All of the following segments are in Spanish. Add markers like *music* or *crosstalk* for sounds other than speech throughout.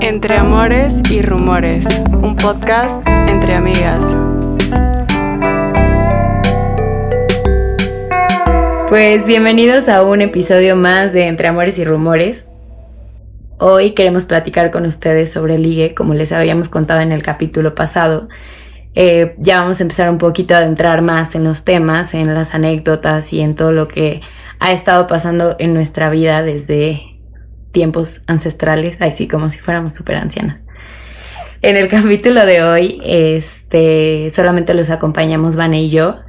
Entre Amores y Rumores, un podcast entre amigas. Pues bienvenidos a un episodio más de Entre Amores y Rumores. Hoy queremos platicar con ustedes sobre ligue, como les habíamos contado en el capítulo pasado. Eh, ya vamos a empezar un poquito a adentrar más en los temas, en las anécdotas y en todo lo que ha estado pasando en nuestra vida desde tiempos ancestrales, así como si fuéramos súper ancianas. En el *laughs* capítulo de hoy, este, solamente los acompañamos Vane y yo.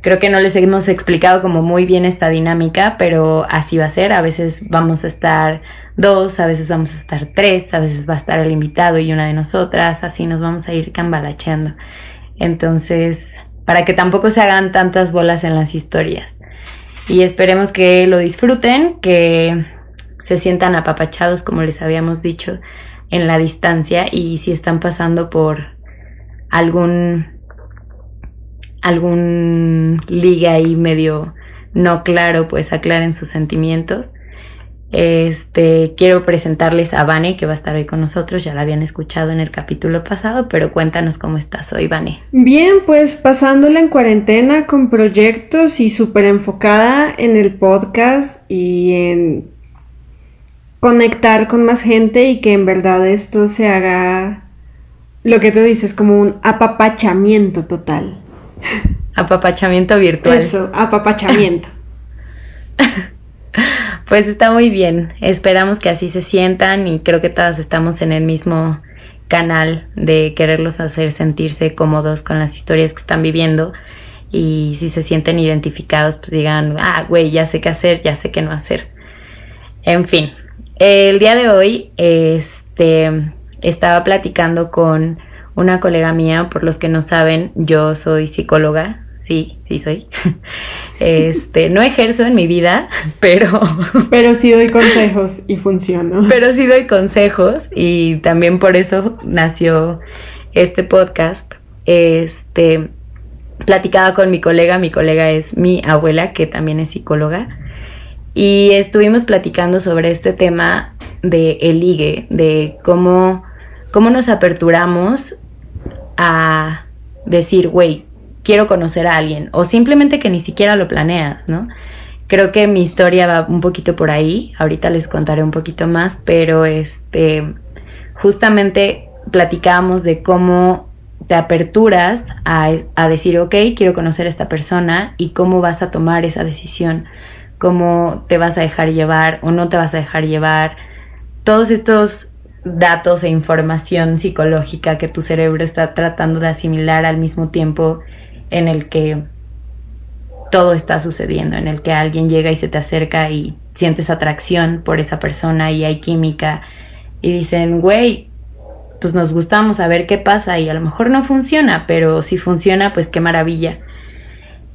Creo que no les hemos explicado como muy bien esta dinámica, pero así va a ser. A veces vamos a estar dos, a veces vamos a estar tres, a veces va a estar el invitado y una de nosotras, así nos vamos a ir cambalacheando. Entonces, para que tampoco se hagan tantas bolas en las historias. Y esperemos que lo disfruten, que se sientan apapachados, como les habíamos dicho, en la distancia y si están pasando por algún algún liga ahí medio no claro, pues aclaren sus sentimientos. Este, quiero presentarles a Vane, que va a estar hoy con nosotros, ya la habían escuchado en el capítulo pasado, pero cuéntanos cómo estás hoy, Vane. Bien, pues pasándola en cuarentena con proyectos y súper enfocada en el podcast y en conectar con más gente y que en verdad esto se haga lo que tú dices, como un apapachamiento total. Apapachamiento virtual. Eso, apapachamiento. *laughs* *laughs* pues está muy bien. Esperamos que así se sientan y creo que todas estamos en el mismo canal de quererlos hacer sentirse cómodos con las historias que están viviendo y si se sienten identificados pues digan, ah, güey, ya sé qué hacer, ya sé qué no hacer. En fin, el día de hoy este, estaba platicando con una colega mía, por los que no saben, yo soy psicóloga, sí, sí soy. *laughs* Este, no ejerzo en mi vida, *laughs* pero *laughs* pero sí doy consejos y funciona. Pero sí doy consejos y también por eso nació este podcast. Este, platicaba con mi colega, mi colega es mi abuela que también es psicóloga y estuvimos platicando sobre este tema de el de cómo cómo nos aperturamos a decir, güey, quiero conocer a alguien o simplemente que ni siquiera lo planeas, ¿no? Creo que mi historia va un poquito por ahí, ahorita les contaré un poquito más, pero este, justamente platicábamos de cómo te aperturas a, a, decir, ok, quiero conocer a esta persona y cómo vas a tomar esa decisión, cómo te vas a dejar llevar o no te vas a dejar llevar. Todos estos datos e información psicológica que tu cerebro está tratando de asimilar al mismo tiempo en el que todo está sucediendo, en el que alguien llega y se te acerca y sientes atracción por esa persona y hay química y dicen, güey, pues nos gustamos a ver qué pasa y a lo mejor no funciona, pero si funciona, pues qué maravilla.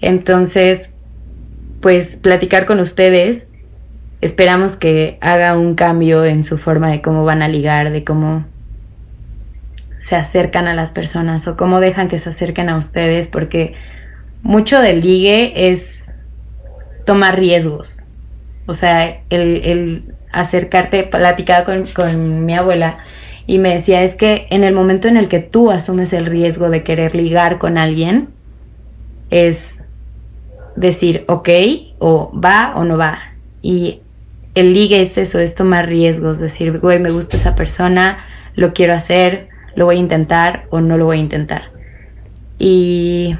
Entonces, pues platicar con ustedes esperamos que haga un cambio en su forma de cómo van a ligar, de cómo se acercan a las personas o cómo dejan que se acerquen a ustedes, porque mucho del ligue es tomar riesgos. O sea, el, acercarte, platicaba con, con mi abuela y me decía, es que en el momento en el que tú asumes el riesgo de querer ligar con alguien, es decir, ok, o va o no va. Y el ligue es eso, es tomar riesgos, decir, güey, me gusta esa persona, lo quiero hacer, lo voy a intentar o no lo voy a intentar. Y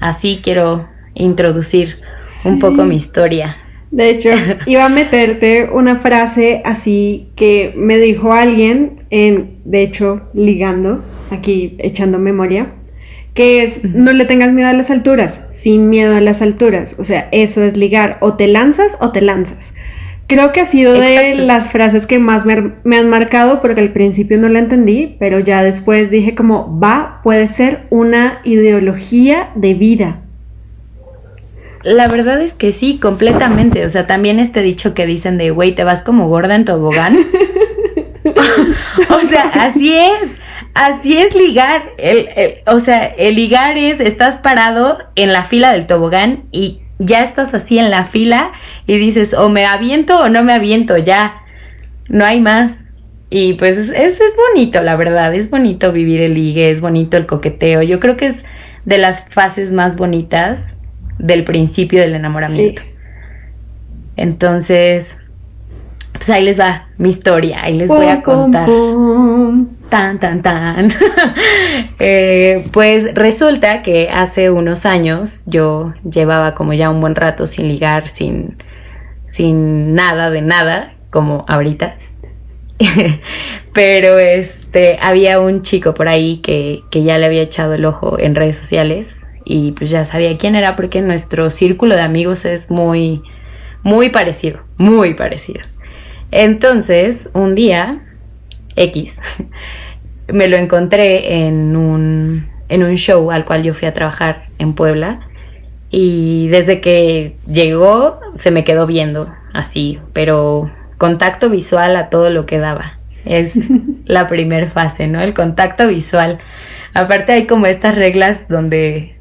así quiero introducir un poco mi historia. De hecho, *laughs* iba a meterte una frase así que me dijo alguien, en, de hecho, ligando, aquí echando memoria, que es, no le tengas miedo a las alturas, sin miedo a las alturas. O sea, eso es ligar, o te lanzas o te lanzas. Creo que ha sido de las frases que más me, me, han marcado porque al principio no la entendí, pero ya después dije como, va, puede ser una ideología de vida. La verdad es que sí, completamente. O sea, también este dicho que dicen de, güey, te vas como gorda en tobogán. *laughs* *laughs* o sea, así es. Así es ligar. El, o sea, el ligar es, estás parado en la fila del tobogán y ya estás así en la fila y dices, o me aviento o no me aviento, ya. no hay más. Y pues es, es, es bonito, la verdad, es bonito vivir el ligue, es bonito el coqueteo. Yo creo que es de las fases más bonitas del principio del enamoramiento. Sí. Entonces, pues ahí les va mi historia, ahí les voy a pum, contar. pum. Tan, tan, tan. *laughs* Eh, pues resulta que hace unos años yo llevaba como ya un buen rato sin ligar, sin, sin nada de nada, como ahorita. *laughs* Pero este, había un chico por ahí que, que ya le había echado el ojo en redes sociales y pues ya sabía quién era porque nuestro círculo de amigos es muy, muy parecido, muy parecido. Entonces, un día, X, me lo encontré en un, en un show al cual yo fui a trabajar en Puebla. Y desde que llegó se me quedó viendo así, pero contacto visual a todo lo que daba. Es *laughs* la primera fase, ¿no? El contacto visual. Aparte hay como estas reglas donde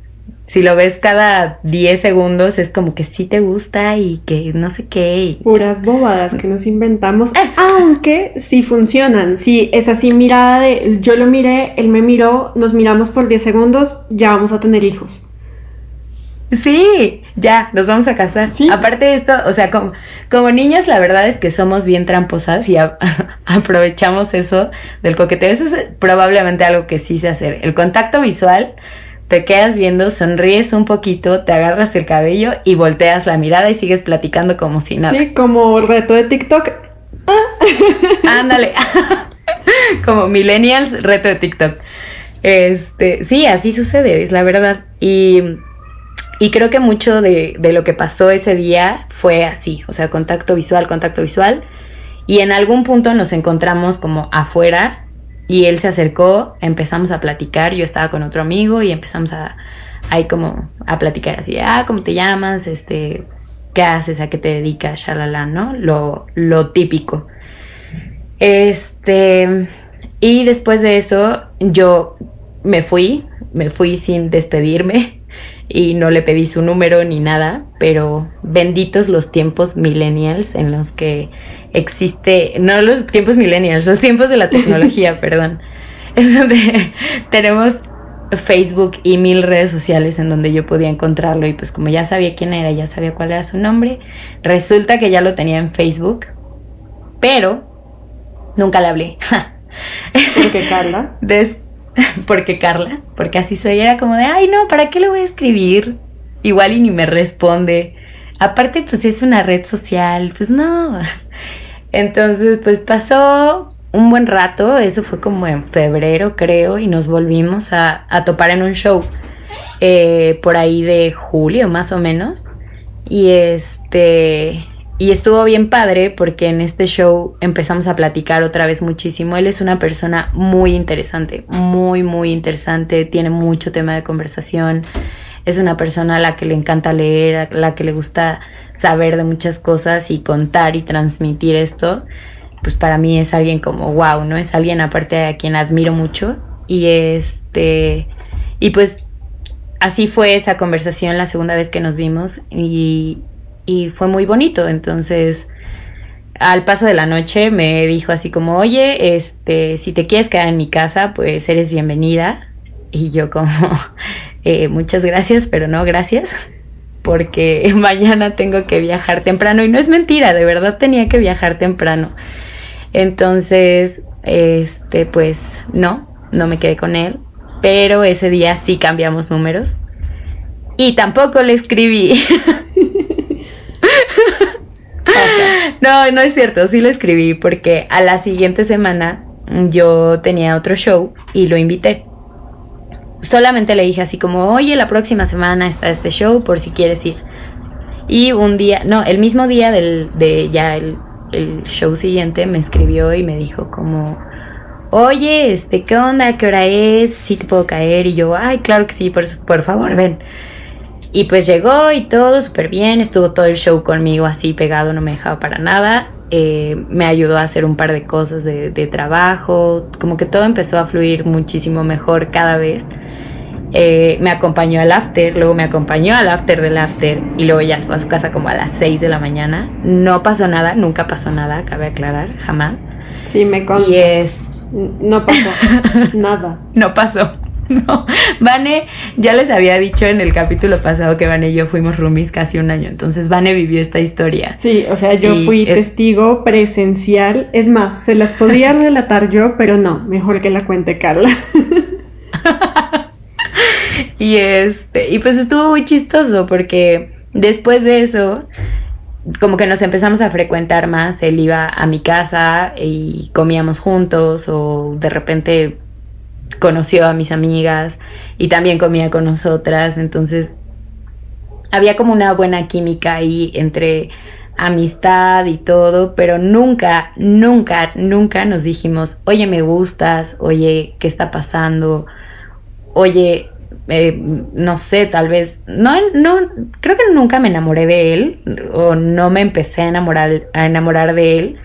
si lo ves cada 10 segundos es como que sí te gusta y que no sé qué. y- Puras bobadas que nos inventamos, aunque sí funcionan. Sí, es así mirada de yo lo miré, él me miró, nos miramos por 10 segundos, ya vamos a tener hijos. Sí, ya, nos vamos a casar. Sí. Aparte de esto, o sea, como, como niñas, la verdad es que somos bien tramposas y a- *laughs* aprovechamos eso del coqueteo. Eso es probablemente algo que sí sé hacer. El contacto visual, te quedas viendo, sonríes un poquito, te agarras el cabello y volteas la mirada y sigues platicando como si nada. Sí, como reto de TikTok. *laughs* Ándale. *laughs* Como millennials, reto de TikTok. Este, sí, así sucede, es la verdad. Y, y creo que mucho de, de lo que pasó ese día fue así, o sea, contacto visual, contacto visual. Y en algún punto nos encontramos como afuera y él se acercó, empezamos a platicar, yo estaba con otro amigo y empezamos a ahí como a platicar así, ah, ¿cómo te llamas? Este, ¿qué haces? ¿A qué te dedicas? Shalala, ¿no? Lo, lo típico. Este, y después de eso yo me fui, me fui sin despedirme y no le pedí su número ni nada, pero benditos los tiempos millennials en los que existe, no los tiempos millennials, los tiempos de la tecnología, *laughs* perdón, *laughs* en donde tenemos Facebook y mil redes sociales en donde yo podía encontrarlo y pues como ya sabía quién era, ya sabía cuál era su nombre, resulta que ya lo tenía en Facebook, pero nunca le hablé. *laughs* Porque Carla. Des- *laughs* porque Carla, porque así soy, era como de, ay no, ¿para qué le voy a escribir? Igual y ni me responde. Aparte, pues es una red social, pues no. *laughs* Entonces, pues pasó un buen rato, eso fue como en febrero creo, y nos volvimos a, a topar en un show eh, por ahí de julio más o menos. Y este, y estuvo bien padre porque en este show empezamos a platicar otra vez muchísimo. Él es una persona muy interesante, muy, muy interesante, tiene mucho tema de conversación. Es una persona a la que le encanta leer, a la que le gusta saber de muchas cosas y contar y transmitir esto. Pues para mí es alguien como wow, ¿no? Es alguien aparte a quien admiro mucho. Y este, y pues así fue esa conversación la segunda vez que nos vimos y, y fue muy bonito. Entonces, al paso de la noche me dijo así como, oye, este, si te quieres quedar en mi casa, pues eres bienvenida. Y yo como, *laughs* "Eh, muchas gracias, pero no gracias, porque *laughs* mañana tengo que viajar temprano. Y no es mentira, de verdad tenía que viajar temprano. Entonces, este, pues no, no me quedé con él. Pero ese día sí cambiamos números. Y tampoco le escribí. *laughs* No, no es cierto, sí lo escribí porque a la siguiente semana yo tenía otro show y lo invité. Solamente le dije así como, oye, la próxima semana está este show por si quieres ir. Y un día, no, el mismo día del, de ya el, el show siguiente me escribió y me dijo como, oye, este, ¿qué onda? ¿Qué hora es? ¿Sí te puedo caer? Y yo, ay, claro que sí, por, por favor, ven. Y pues llegó y todo súper bien, estuvo todo el show conmigo así pegado, no me dejaba para nada. Eh, me ayudó a hacer un par de cosas de, de trabajo, como que todo empezó a fluir muchísimo mejor cada vez. eh, me acompañó al after, luego me acompañó al after del after y luego ya se fue a su casa como a las 6 de la mañana. No pasó nada, nunca pasó nada, cabe aclarar, jamás. Sí, me consta. Y es... No pasó *laughs* nada. No pasó. *laughs* No, Vane, ya les había dicho en el capítulo pasado que Vane y yo fuimos roomies casi un año, entonces Vane vivió esta historia. Sí, o sea, yo Y fui es- testigo presencial. Es más, se las podía *laughs* relatar yo, pero no, mejor que la cuente Carla. *laughs* Y este, y pues estuvo muy chistoso porque después de eso, como que nos empezamos a frecuentar más, él iba a mi casa y comíamos juntos o de repente conoció a mis amigas y también comía con nosotras, entonces había como una buena química ahí entre amistad y todo, pero nunca, nunca, nunca nos dijimos, oye, me gustas, oye, ¿qué está pasando? Oye, eh, no sé, tal vez, no, no, creo que nunca me enamoré de él o no me empecé a enamorar, a enamorar de él,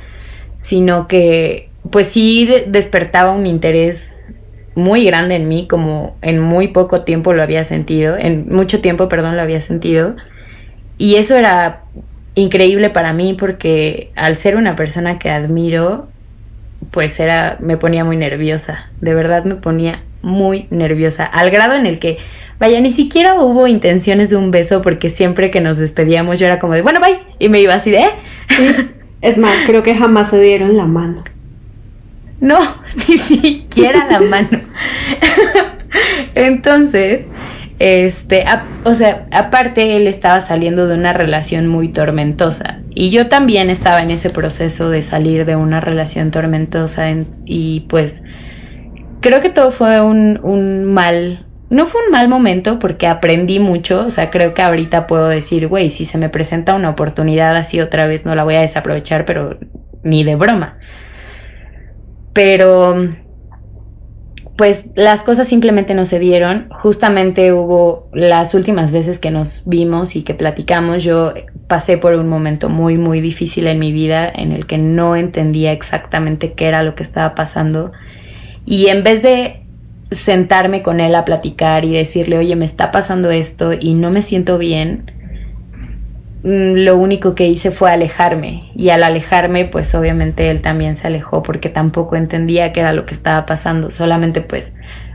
sino que pues sí de- despertaba un interés muy grande en mí, como en muy poco tiempo lo había sentido, en mucho tiempo, perdón, lo había sentido. Y eso era increíble para mí porque al ser una persona que admiro, pues era, me ponía muy nerviosa, de verdad me ponía muy nerviosa, al grado en el que, vaya, ni siquiera hubo intenciones de un beso porque siempre que nos despedíamos yo era como de, bueno, bye, y me iba así de, "¿Eh? Es más, creo que jamás se dieron la mano. No, *laughs* ni siquiera la mano. Entonces, este, o sea, aparte él estaba saliendo de una relación muy tormentosa y yo también estaba en ese proceso de salir de una relación tormentosa en- y pues creo que todo fue un, un mal, no fue un mal momento porque aprendí mucho, o sea, creo que ahorita puedo decir, güey, si se me presenta una oportunidad así otra vez no la voy a desaprovechar, pero ni de broma pero pues las cosas simplemente no se dieron. Justamente hubo las últimas veces que nos vimos y que platicamos, yo pasé por un momento muy, muy difícil en mi vida en el que no entendía exactamente qué era lo que estaba pasando. Y en vez de sentarme con él a platicar y decirle, oye, me está pasando esto y no me siento bien, lo único que hice fue alejarme. Y al alejarme pues obviamente él también se alejó porque tampoco entendía qué era lo que estaba pasando, solamente pues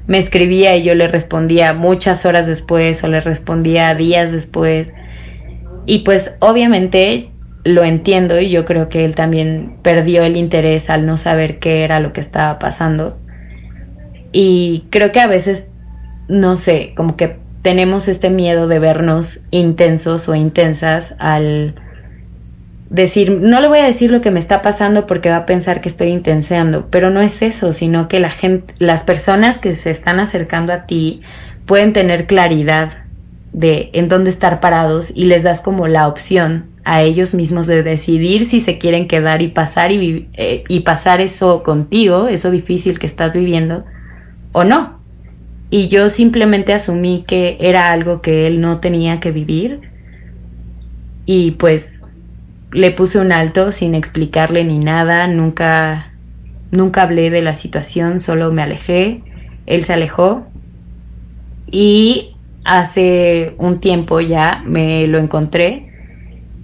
me escribía y yo le respondía muchas horas después o le respondía días después. Y pues obviamente lo entiendo y yo creo que él también perdió el interés al no saber qué era lo que estaba pasando. Y creo que a veces no sé, como que tenemos este miedo de vernos intensos o intensas al decir, no le voy a decir lo que me está pasando porque va a pensar que estoy intenseando, pero no es eso, sino que la gente, las personas que se están acercando a ti pueden tener claridad de en dónde estar parados y les das como la opción a ellos mismos de decidir si se quieren quedar y pasar y, eh, y pasar eso contigo, eso difícil que estás viviendo, o no. Y yo simplemente asumí que era algo que él no tenía que vivir y pues le puse un alto sin explicarle ni nada, nunca nunca hablé de la situación, solo me alejé, él se alejó y hace un tiempo ya me lo encontré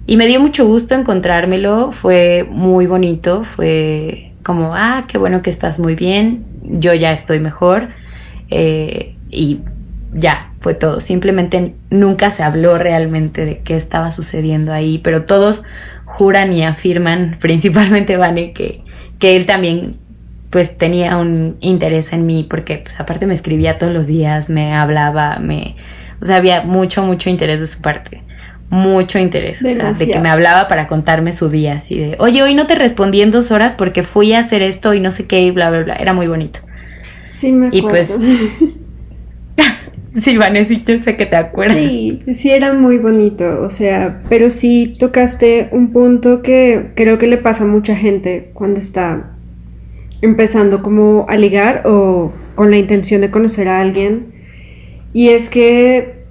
y me dio mucho gusto encontrármelo, fue muy bonito, fue como, ah, qué bueno que estás muy bien, yo ya estoy mejor eh, y ya, fue todo. Simplemente nunca se habló realmente de qué estaba sucediendo ahí, pero todos juran y afirman, *laughs* principalmente Vane, que, que él también pues tenía un interés en mí, porque pues aparte me escribía todos los días, me hablaba, me... O sea, había mucho, mucho interés de su parte. Mucho interés. O sea, de que me hablaba para contarme su día, así de, oye, hoy no te respondí en dos horas porque fui a hacer esto y no sé qué, y bla, bla, bla. Era muy bonito. Sí, me Y acuerdo. pues, *laughs* Sí, sé que te acuerdas. Sí, sí era muy bonito, o sea, pero sí tocaste un punto que creo que le pasa a mucha gente cuando está empezando como a ligar o con la intención de conocer a alguien. Y es que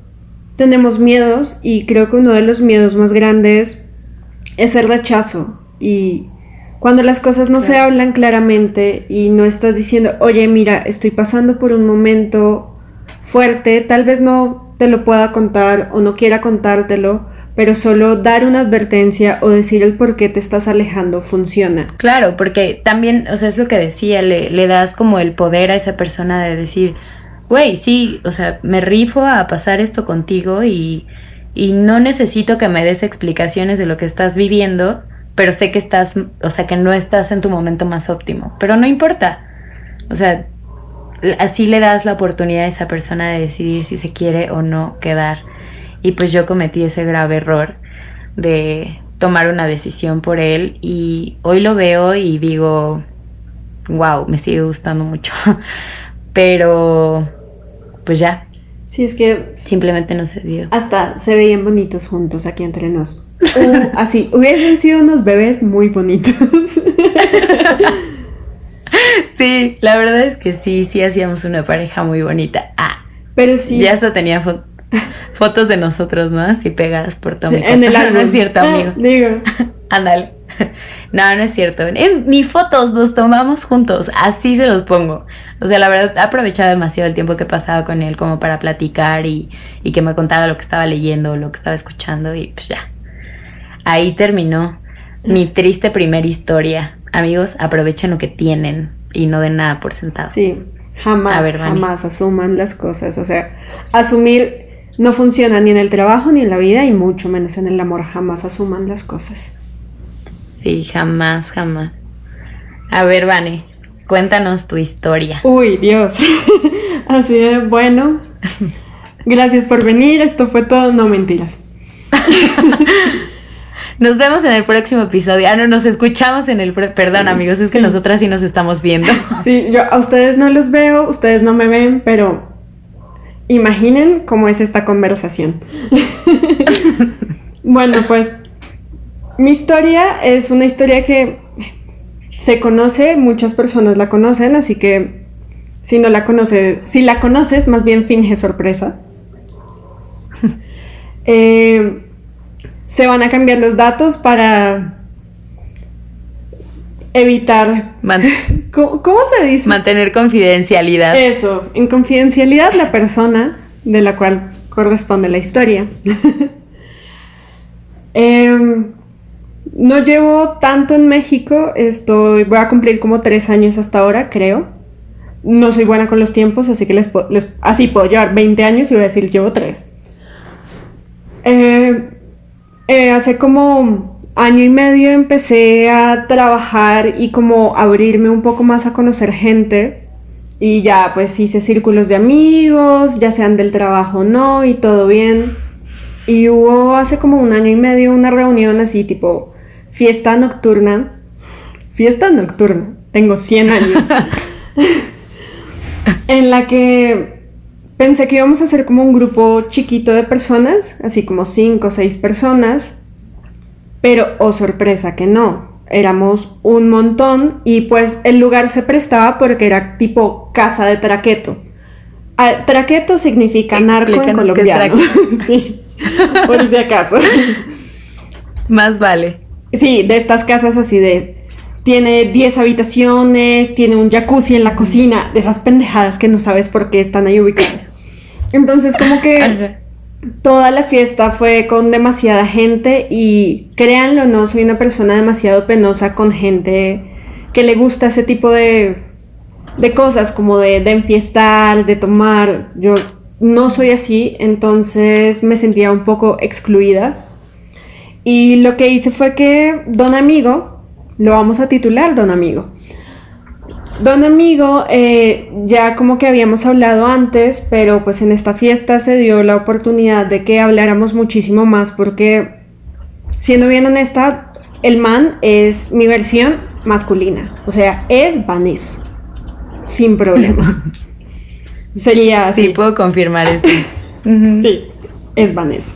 tenemos miedos y creo que uno de los miedos más grandes es el rechazo. Y cuando las cosas no se hablan claramente y no estás diciendo, oye, mira, estoy pasando por un momento fuerte, tal vez no te lo pueda contar o no quiera contártelo, pero solo dar una advertencia o decir el por qué te estás alejando funciona. Claro, porque también, o sea, es lo que decía, le, le das como el poder a esa persona de decir, güey, sí, o sea, me rifo a pasar esto contigo y, y no necesito que me des explicaciones de lo que estás viviendo, pero sé que estás, o sea, que no estás en tu momento más óptimo, pero no importa. O sea, así le das la oportunidad a esa persona de decidir si se quiere o no quedar. Y pues yo cometí ese grave error de tomar una decisión por él y hoy lo veo y digo, wow, me sigue gustando mucho. *laughs* Pero pues ya. Sí, es que simplemente no se dio. Hasta se veían bonitos juntos aquí entre nos. Así, hubiesen sido unos bebés muy bonitos. *laughs* sí, la verdad es que sí, sí hacíamos una pareja muy bonita. Ah, pero sí. Ya hasta tenía fotos de nosotros, ¿no? Así pegadas por todo En el álbum. *laughs* No es cierto, Ah, amigo. digo. *laughs* Ándale. No, no es cierto. Ni fotos nos tomamos juntos. Así se los pongo. O sea, la verdad, he aprovechado demasiado el tiempo que he pasado con él como para platicar y, y que me contara lo que estaba leyendo, lo que estaba escuchando y pues ya. Ahí terminó mi triste primera historia. Amigos, aprovechen lo que tienen y no den nada por sentado. Sí, jamás, ver, jamás asuman las cosas. O sea, asumir no funciona ni en el trabajo ni en la vida y mucho menos en el amor. Jamás asuman las cosas. Sí, jamás, jamás. A ver, Vane, cuéntanos tu historia. Uy, Dios. *laughs* Así de bueno. *laughs* Gracias por venir. Esto fue todo. No mentiras. *laughs* Nos vemos en el próximo episodio. Ah, no, nos escuchamos en el... Perdón, amigos, es que Sí. nosotras sí nos estamos viendo. *laughs* Sí, yo a ustedes no los veo, ustedes no me ven, pero imaginen cómo es esta conversación. *laughs* bueno, pues mi historia es una historia que se conoce, muchas personas la conocen, así que si no la conoces, si la conoces, más bien finge sorpresa. *laughs* Eh, se van a cambiar los datos para evitar Man- *laughs* ¿Cómo, cómo se dice? mantener confidencialidad. Eso, en confidencialidad la persona de la cual corresponde la historia. *laughs* Em, no llevo tanto en México, estoy, voy a cumplir como tres años hasta ahora, creo. No soy buena con los tiempos, así que les- así puedo llevar 20 años y voy a decir llevo tres. Eh, eh, hace como año y medio empecé a trabajar y como abrirme un poco más a conocer gente y ya pues hice círculos de amigos, ya sean del trabajo o no y todo bien. Y hubo hace como un año y medio una reunión así tipo fiesta nocturna. Fiesta nocturna, tengo 100 años. *laughs* en la que pensé que íbamos a ser como un grupo chiquito de personas, así como 5 o 6 personas. Pero, oh sorpresa, que no. Éramos un montón y pues el lugar se prestaba porque era tipo casa de traqueto. Ah, traqueto significa narco en colombiano. *laughs* sí, por si acaso. Más vale. Sí, de estas casas así de... Tiene 10 habitaciones, tiene un jacuzzi en la cocina, de esas pendejadas que no sabes por qué están ahí ubicadas. Entonces como que Ajá. toda la fiesta fue con demasiada gente y créanlo o no, soy una persona demasiado penosa con gente que le gusta ese tipo de, de cosas, como de, de enfiestar, de tomar. Yo no soy así, entonces me sentía un poco excluida. Y lo que hice fue que Don Amigo, lo vamos a titular Don Amigo. Don Amigo, eh, ya como que habíamos hablado antes, pero pues en esta fiesta se dio la oportunidad de que habláramos muchísimo más porque, siendo bien honesta, el man es mi versión masculina, o sea, es Vaneso, sin problema. *laughs* Sería así. Sí, puedo confirmar eso. *laughs* Sí, es Vaneso.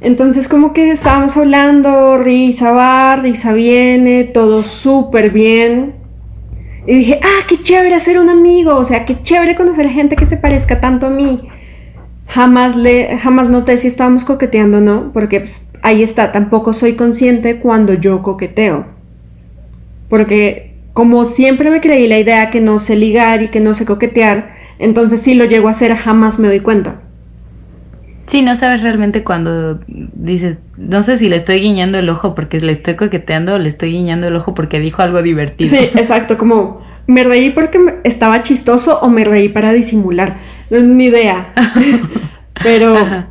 Entonces como que estábamos hablando, risa va, risa viene, todo súper bien. Y dije, ah, qué chévere hacer un amigo, o sea, qué chévere conocer gente que se parezca tanto a mí. Jamás, le, jamás noté si estábamos coqueteando o no, porque pues, ahí está, tampoco soy consciente cuando yo coqueteo. Porque como siempre me creí la idea que no sé ligar y que no sé coquetear, entonces si lo llego a hacer jamás me doy cuenta. Sí, no sabes realmente cuando dices, no sé si le estoy guiñando el ojo porque le estoy coqueteando o le estoy guiñando el ojo porque dijo algo divertido. Sí, exacto, como me reí porque estaba chistoso o me reí para disimular. No es ni idea. *laughs* Pero Ajá.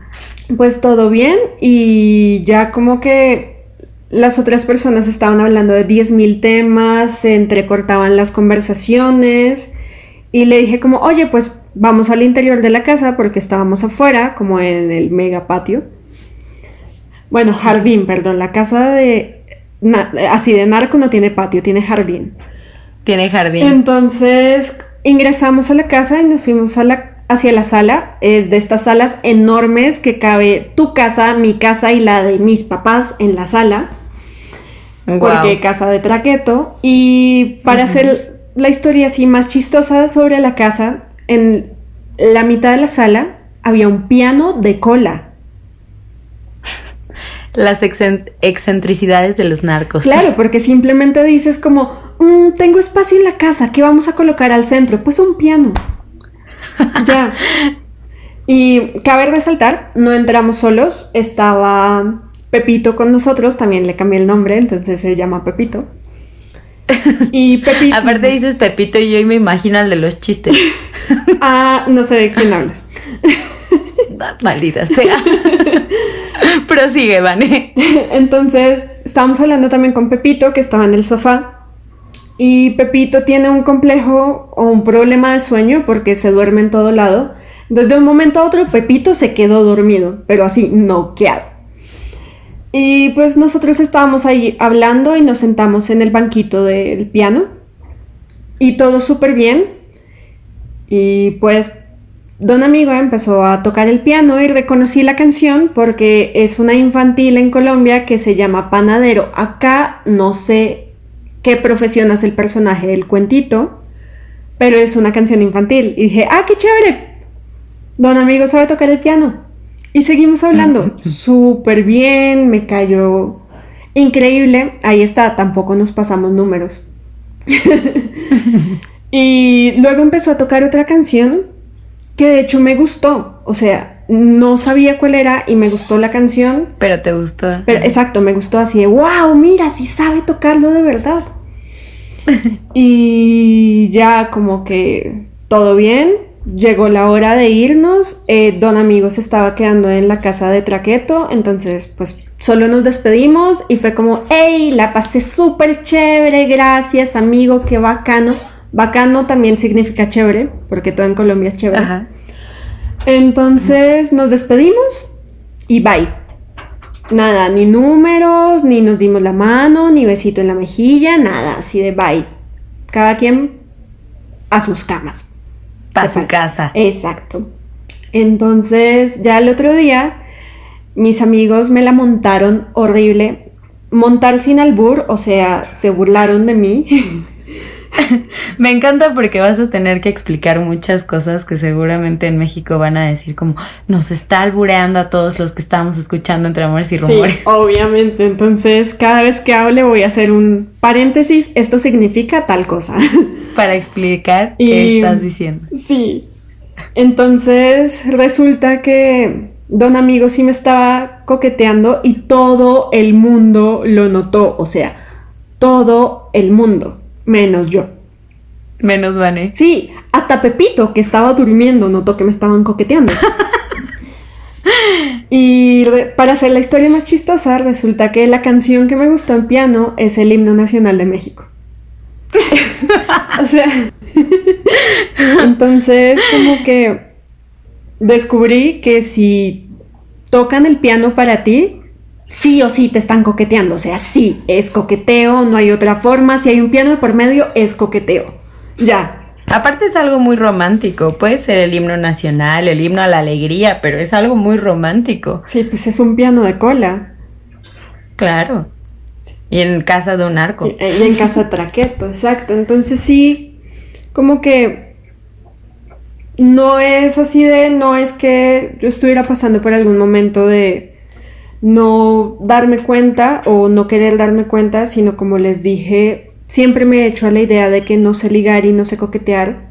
pues todo bien y ya como que las otras personas estaban hablando de 10.000 temas, se entrecortaban las conversaciones y le dije como, oye, pues vamos al interior de la casa porque estábamos afuera, como en el mega patio. Bueno, jardín, perdón, la casa de... na- así de narco no tiene patio, tiene jardín. Tiene jardín. Entonces ingresamos a la casa y nos fuimos a la, hacia la sala. Es de estas salas enormes que cabe tu casa, mi casa y la de mis papás en la sala. Porque casa de traqueto. Y para hacer la historia así más chistosa sobre la casa, en la mitad de la sala había un piano de cola. Las excen- excentricidades de los narcos. Claro, porque simplemente dices como, "Mm, tengo espacio en la casa, ¿qué vamos a colocar al centro? Pues un piano. *laughs* ya. Y cabe resaltar, no entramos solos, estaba Pepito con nosotros, también le cambié el nombre, entonces se llama Pepito. *laughs* Y Pepito... Aparte dices Pepito y yo y me imagino de los chistes. *laughs* Ah, no sé de quién hablas. *laughs* Maldita sea. Prosigue, Vane. Entonces, estábamos hablando también con Pepito, que estaba en el sofá. Y Pepito tiene un complejo o un problema de sueño porque se duerme en todo lado. Entonces, de un momento a otro, Pepito se quedó dormido, pero así, noqueado. Y pues nosotros estábamos ahí hablando y nos sentamos en el banquito del piano. Y todo súper bien. Y pues Don Amigo empezó a tocar el piano y reconocí la canción porque es una infantil en Colombia que se llama Panadero. Acá no sé qué profesión hace el personaje del cuentito, pero es una canción infantil. Y dije, ah, qué chévere. Don Amigo sabe tocar el piano. Y seguimos hablando. Súper bien, me cayó increíble. Ahí está, tampoco nos pasamos números. *laughs* y luego empezó a tocar otra canción que de hecho me gustó. O sea, no sabía cuál era y me gustó la canción. Pero te gustó. Pero exacto, me gustó así de, wow, mira, sí sabe tocarlo de verdad. *laughs* y ya como que todo bien, llegó la hora de irnos, eh, don amigo se estaba quedando en la casa de Traqueto, entonces pues solo nos despedimos y fue como, hey, la pasé súper chévere, gracias amigo, qué bacano. Bacano también significa chévere, porque todo en Colombia es chévere. Ajá. Entonces nos despedimos y bye. Nada, ni números, ni nos dimos la mano, ni besito en la mejilla, nada, así de bye. Cada quien a sus camas. Para su casa. Exacto. Entonces, ya el otro día, mis amigos me la montaron horrible. Montar sin albur, o sea, se burlaron de mí. *laughs* *laughs* Me encanta porque vas a tener que explicar muchas cosas que seguramente en México van a decir como nos está albureando a todos los que estamos escuchando entre amores y rumores. Sí, *laughs* obviamente. Entonces, cada vez que hable voy a hacer un paréntesis. Esto significa tal cosa. *laughs* Para explicar Y- qué estás diciendo. sí. Entonces, resulta que Don Amigo sí me estaba coqueteando y todo el mundo lo notó. O sea, todo el mundo, menos yo. Menos Vane. Sí, hasta Pepito, que estaba durmiendo, notó que me estaban coqueteando. *laughs* Y para hacer la historia más chistosa, resulta que la canción que me gustó en piano es el himno nacional de México. *laughs* o sea, *laughs* entonces como que descubrí que si tocan el piano para ti, sí o sí te están coqueteando. O sea, sí, es coqueteo, no hay otra forma. Si hay un piano de por medio, es coqueteo. Ya, Aparte es algo muy romántico. Puede ser el himno nacional, el himno a la alegría, pero es algo muy romántico. Sí, pues es un piano de cola. Claro. Y en casa de un arco. Y, y en casa traqueto, exacto. Entonces sí, como que no es así de, no es que yo estuviera pasando por algún momento de no darme cuenta o no querer darme cuenta, sino como les dije, siempre me he hecho a la idea de que no sé ligar y no sé coquetear.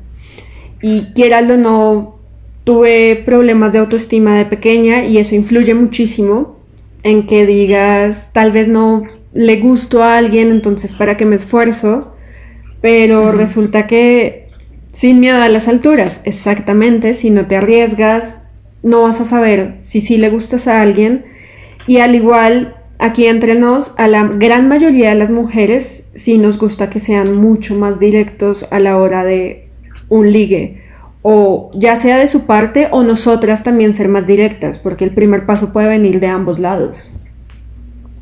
Y quiéralo o no, tuve problemas de autoestima de pequeña y eso influye muchísimo en que digas, tal vez no le gusto a alguien, entonces para qué me esfuerzo, pero resulta que sin miedo a las alturas, exactamente, si no te arriesgas, no vas a saber si sí le gustas a alguien y al igual aquí entre nos, a la gran mayoría de las mujeres sí nos gusta que sean mucho más directos a la hora de un ligue o ya sea de su parte o nosotras también ser más directas, porque el primer paso puede venir de ambos lados.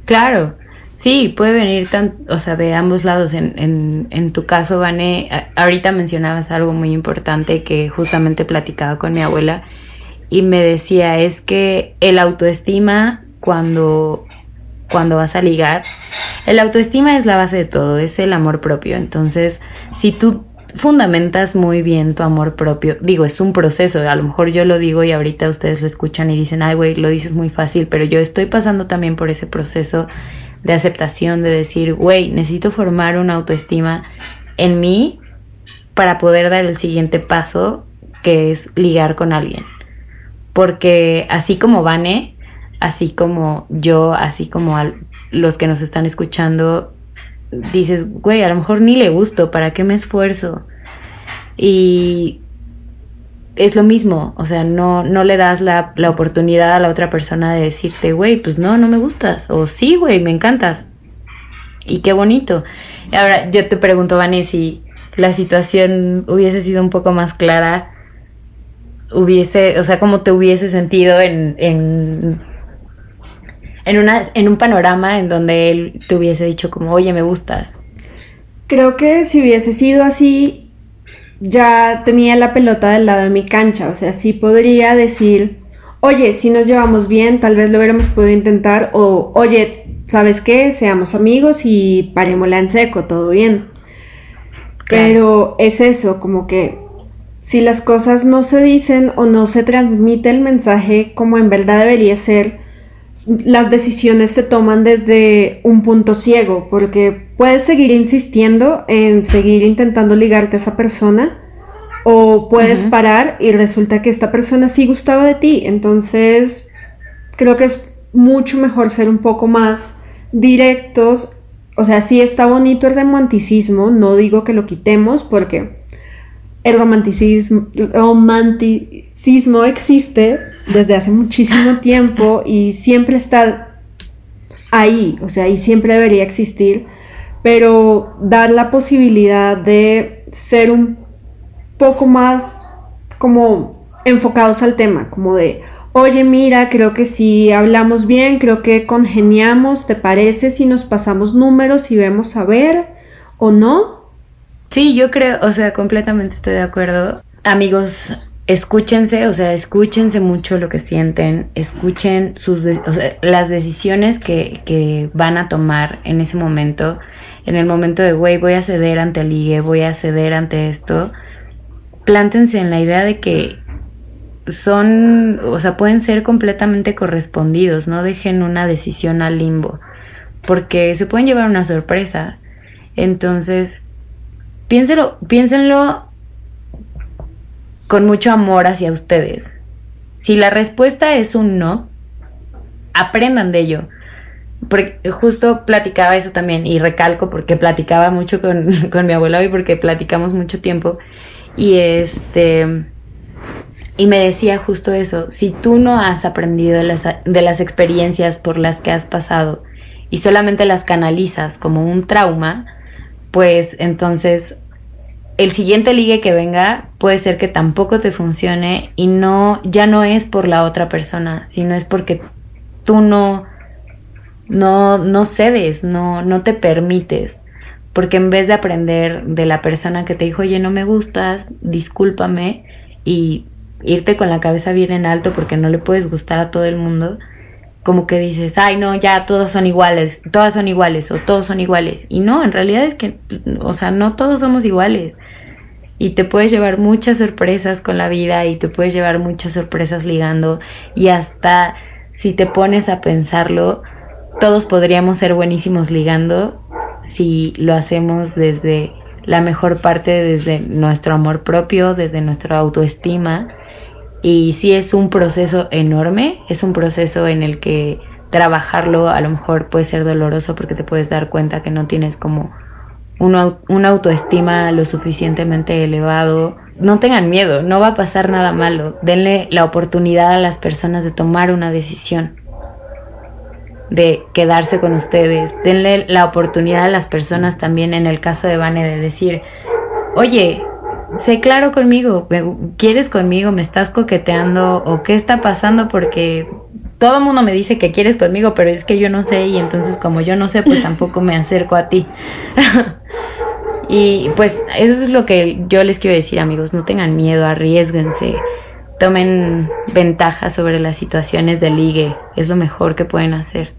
Claro, sí, puede venir tan, o sea, de ambos lados. En, en, en tu caso, Vane, ahorita mencionabas algo muy importante que justamente platicaba con mi abuela y me decía, es que el autoestima cuando cuando vas a ligar, el autoestima es la base de todo, es el amor propio. Entonces, si tú fundamentas muy bien tu amor propio. Digo, es un proceso, a lo mejor yo lo digo y ahorita ustedes lo escuchan y dicen, ay, güey, lo dices muy fácil, pero yo estoy pasando también por ese proceso de aceptación, de decir, güey, necesito formar una autoestima en mí para poder dar el siguiente paso, que es ligar con alguien. Porque así como Vane, así como yo, así como los que nos están escuchando, dices, güey, a lo mejor ni le gusto, ¿para qué me esfuerzo? Y es lo mismo, o sea, no, no le das la, la oportunidad a la otra persona de decirte, güey, pues no, no me gustas, o sí, güey, me encantas. Y qué bonito. Ahora yo te pregunto, Vane, si la situación hubiese sido un poco más clara, hubiese, o sea, cómo te hubiese sentido en, en en, una, en un panorama en donde él te hubiese dicho como, oye, me gustas? Creo que si hubiese sido así, ya tenía la pelota del lado de mi cancha, o sea, sí podría decir, oye, si nos llevamos bien, tal vez lo hubiéramos podido intentar, o oye, ¿sabes qué? Seamos amigos y parémosla en seco, todo bien. Pero es eso, como que si las cosas no se dicen o no se transmite el mensaje como en verdad debería ser, las decisiones se toman desde un punto ciego, porque puedes seguir insistiendo en seguir intentando ligarte a esa persona o puedes parar y resulta que esta persona sí gustaba de ti. Entonces, creo que es mucho mejor ser un poco más directos. O sea, sí está bonito el romanticismo, no digo que lo quitemos porque el romanticismo, existe desde hace muchísimo tiempo y siempre está ahí, o sea, y siempre debería existir, pero dar la posibilidad de ser un poco más como enfocados al tema, como de, oye, mira, creo que si hablamos bien, creo que congeniamos, ¿te parece si nos pasamos números y vemos a ver o no? Sí, yo creo, o sea, completamente estoy de acuerdo. Amigos, escúchense, o sea, escúchense mucho lo que sienten, escuchen sus o sea, las decisiones que, que, van a tomar en ese momento, en el momento de, güey, voy a ceder ante el ligue, voy a ceder ante esto. Plántense en la idea de que son, o sea, pueden ser completamente correspondidos, no dejen una decisión al limbo, porque se pueden llevar una sorpresa. Entonces, piénsenlo, piénsenlo con mucho amor hacia ustedes. Si la respuesta es un no, aprendan de ello. Porque justo platicaba eso también y recalco porque platicaba mucho con, *laughs* mi abuela y porque platicamos mucho tiempo y este y me decía justo eso, si tú no has aprendido de las, de las experiencias por las que has pasado y solamente las canalizas como un trauma, pues entonces el siguiente ligue que venga puede ser que tampoco te funcione y no ya no es por la otra persona, sino es porque tú no no no cedes, no no te permites, porque en vez de aprender de la persona que te dijo, "Oye, no me gustas, discúlpame" y irte con la cabeza bien en alto porque no le puedes gustar a todo el mundo, como que dices, ay, no, ya todos son iguales, todas son iguales o todos son iguales. Y no, en realidad es que, o sea, no todos somos iguales. Y te puedes llevar muchas sorpresas con la vida y te puedes llevar muchas sorpresas ligando. Y hasta si te pones a pensarlo, todos podríamos ser buenísimos ligando si lo hacemos desde la mejor parte, desde nuestro amor propio, desde nuestra autoestima. Y sí es un proceso enorme, es un proceso en el que trabajarlo a lo mejor puede ser doloroso porque te puedes dar cuenta que no tienes como una, una autoestima lo suficientemente elevado. No tengan miedo, no va a pasar nada malo. Denle la oportunidad a las personas de tomar una decisión de quedarse con ustedes. Denle la oportunidad a las personas también, en el caso de Vane, de decir, oye, sé claro conmigo, ¿quieres conmigo? ¿Me estás coqueteando? ¿O qué está pasando? Porque todo el mundo me dice que quieres conmigo, pero es que yo no sé y entonces como yo no sé, pues *laughs* tampoco me acerco a ti. *laughs* y pues eso es lo que yo les quiero decir amigos, no tengan miedo, arriesguense, tomen ventaja sobre las situaciones de ligue, es lo mejor que pueden hacer.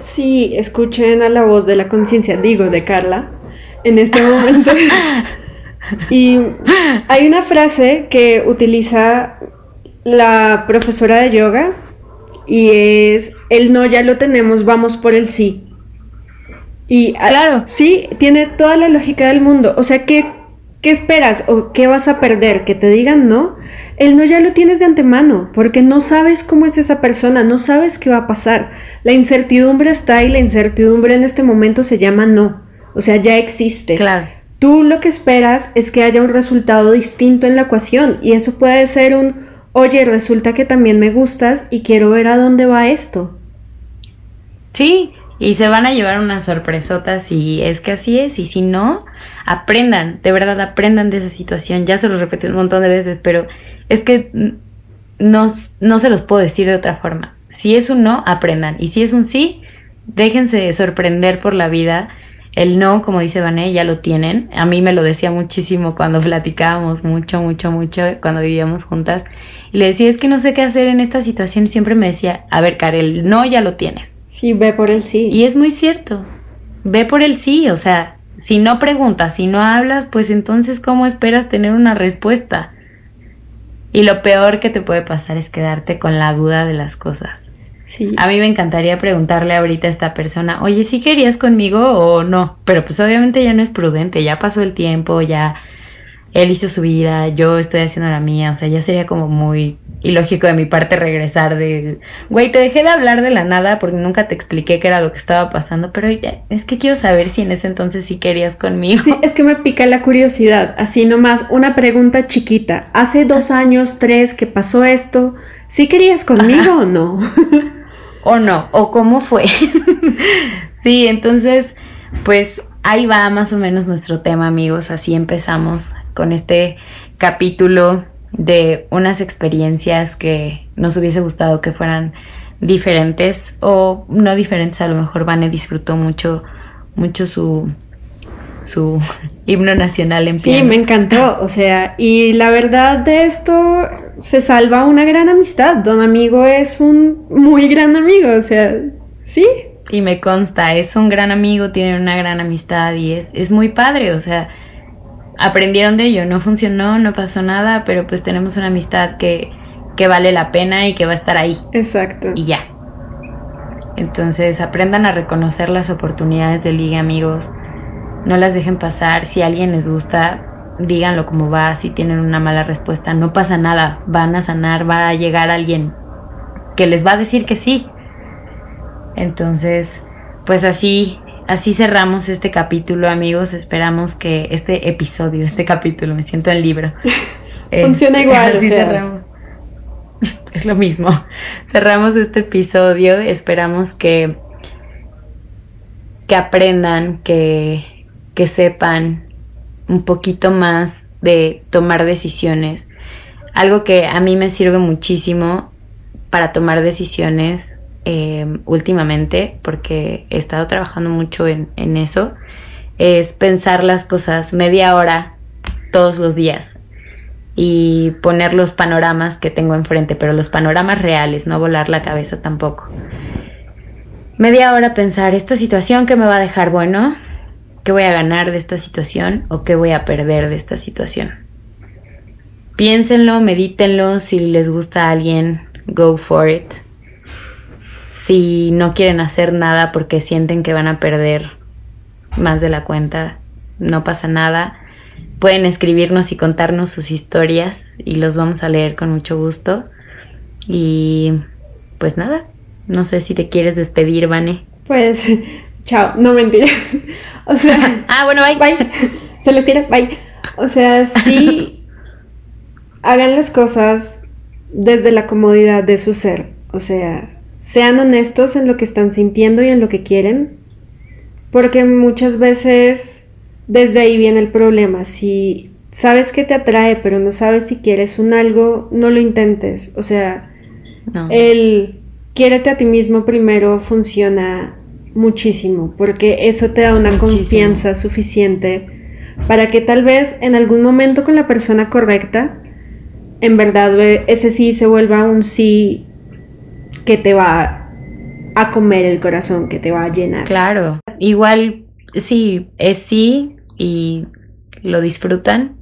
Sí, escuchen a la voz de la conciencia, digo, de Carla, en este momento. *laughs* y hay una frase que utiliza la profesora de yoga y es, el no ya lo tenemos, vamos por el sí. Y claro, sí, tiene toda la lógica del mundo. O sea, ¿qué, ¿qué esperas o qué vas a perder? Que te digan no. El no ya lo tienes de antemano, porque no sabes cómo es esa persona, no sabes qué va a pasar. La incertidumbre está y la incertidumbre en este momento se llama no. O sea, ya existe. Claro. Tú lo que esperas es que haya un resultado distinto en la ecuación y eso puede ser un, oye, resulta que también me gustas y quiero ver a dónde va esto. Sí, y se van a llevar unas sorpresotas si es que así es y si no, aprendan, de verdad aprendan de esa situación. Ya se los repetí un montón de veces, pero es que no, no se los puedo decir de otra forma. Si es un no, aprendan. Y si es un sí, déjense sorprender por la vida. El no, como dice Vané, ya lo tienen. A mí me lo decía muchísimo cuando platicábamos mucho, mucho, mucho, cuando vivíamos juntas. Y le decía, es que no sé qué hacer en esta situación. Y siempre me decía, a ver, Karel, el no ya lo tienes. Sí, ve por el sí. Y es muy cierto. Ve por el sí. O sea, si no preguntas, si no hablas, pues entonces, ¿cómo esperas tener una respuesta? Y lo peor que te puede pasar es quedarte con la duda de las cosas. Sí. A mí me encantaría preguntarle ahorita a esta persona, oye, ¿sí querías conmigo o no? Pero pues obviamente ya no es prudente, ya pasó el tiempo, ya él hizo su vida, yo estoy haciendo la mía, o sea, ya sería como muy ilógico de mi parte regresar de, güey, te dejé de hablar de la nada porque nunca te expliqué qué era lo que estaba pasando, pero ya, es que quiero saber si en ese entonces sí querías conmigo. Sí, es que me pica la curiosidad, así nomás, una pregunta chiquita, hace dos años, tres, que pasó esto, ¿sí querías conmigo o no? *laughs* o no, o cómo fue. *laughs* sí, entonces, pues ahí va más o menos nuestro tema, amigos, así empezamos con este capítulo de unas experiencias que nos hubiese gustado que fueran diferentes o no diferentes, a lo mejor Vane disfrutó mucho mucho su su himno nacional en piano. Sí, me encantó, o sea, y la verdad de esto se salva una gran amistad. Don Amigo es un muy gran amigo, o sea, sí. Y me consta, es un gran amigo, tiene una gran amistad y es, es muy padre, o sea, aprendieron de ello, no funcionó, no pasó nada, pero pues tenemos una amistad que, que vale la pena y que va a estar ahí. Exacto. Y ya. Entonces aprendan a reconocer las oportunidades de liga, amigos. No las dejen pasar. Si a alguien les gusta, díganlo como va. Si tienen una mala respuesta, no pasa nada. Van a sanar, va a llegar alguien que les va a decir que sí. Entonces, pues así así cerramos este capítulo, amigos. Esperamos que este episodio, este capítulo, me siento en libro. *laughs* Funciona igual. Así cerramos. *laughs* Es lo mismo. Cerramos este episodio. Esperamos que, que aprendan, que, que sepan un poquito más de tomar decisiones. Algo que a mí me sirve muchísimo para tomar decisiones Em, últimamente, porque he estado trabajando mucho en, en eso, es pensar las cosas media hora todos los días y poner los panoramas que tengo enfrente, pero los panoramas reales, no volar la cabeza tampoco. Media hora pensar esta situación que me va a dejar bueno, qué voy a ganar de esta situación o qué voy a perder de esta situación. Piénsenlo, medítenlo, si les gusta a alguien, go for it si no quieren hacer nada porque sienten que van a perder, más de la cuenta, no pasa nada. Pueden escribirnos y contarnos sus historias y los vamos a leer con mucho gusto. Y pues nada, no sé si te quieres despedir, Vane. Pues, chao, no mentira. *laughs* O sea, *laughs* ah, bueno, bye. Bye. Se les quiere, bye. O sea, sí, *laughs* hagan las cosas desde la comodidad de su ser. O sea, sean honestos en lo que están sintiendo y en lo que quieren. Porque muchas veces desde ahí viene el problema. Si sabes que te atrae, pero no sabes si quieres un algo, no lo intentes. O sea, No. el quiérete a ti mismo primero funciona muchísimo, porque eso te da una Muchísimo. confianza suficiente para que tal vez en algún momento con la persona correcta, en verdad eh, ese sí se vuelva un sí que te va a comer el corazón, que te va a llenar. Claro, igual si es sí y lo disfrutan,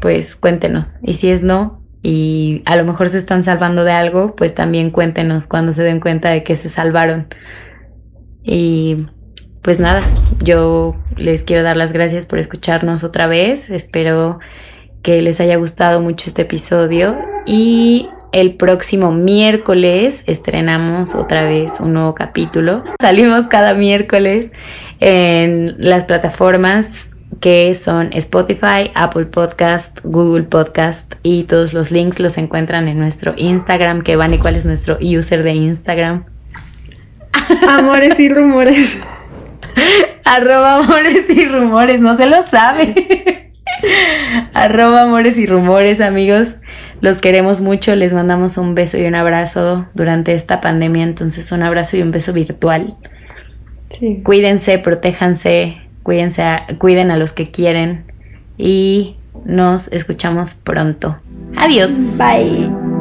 pues cuéntenos. Y si es no y a lo mejor se están salvando de algo, pues también cuéntenos cuando se den cuenta de que se salvaron. Y pues nada, yo les quiero dar las gracias por escucharnos otra vez. Espero que les haya gustado mucho este episodio y el próximo miércoles estrenamos otra vez un nuevo capítulo. Salimos cada miércoles en las plataformas que son Spotify, Apple Podcast, Google Podcast y todos los links los encuentran en nuestro Instagram, que van y cuál es nuestro user de Instagram. Amores y rumores. Arroba amores y rumores, no se lo sabe. Arroba amores y rumores, amigos. Los queremos mucho, les mandamos un beso y un abrazo durante esta pandemia, entonces un abrazo y un beso virtual. Sí. Cuídense, protéjanse, cuídense, a- cuiden a los que quieren y nos escuchamos pronto. Adiós. Bye.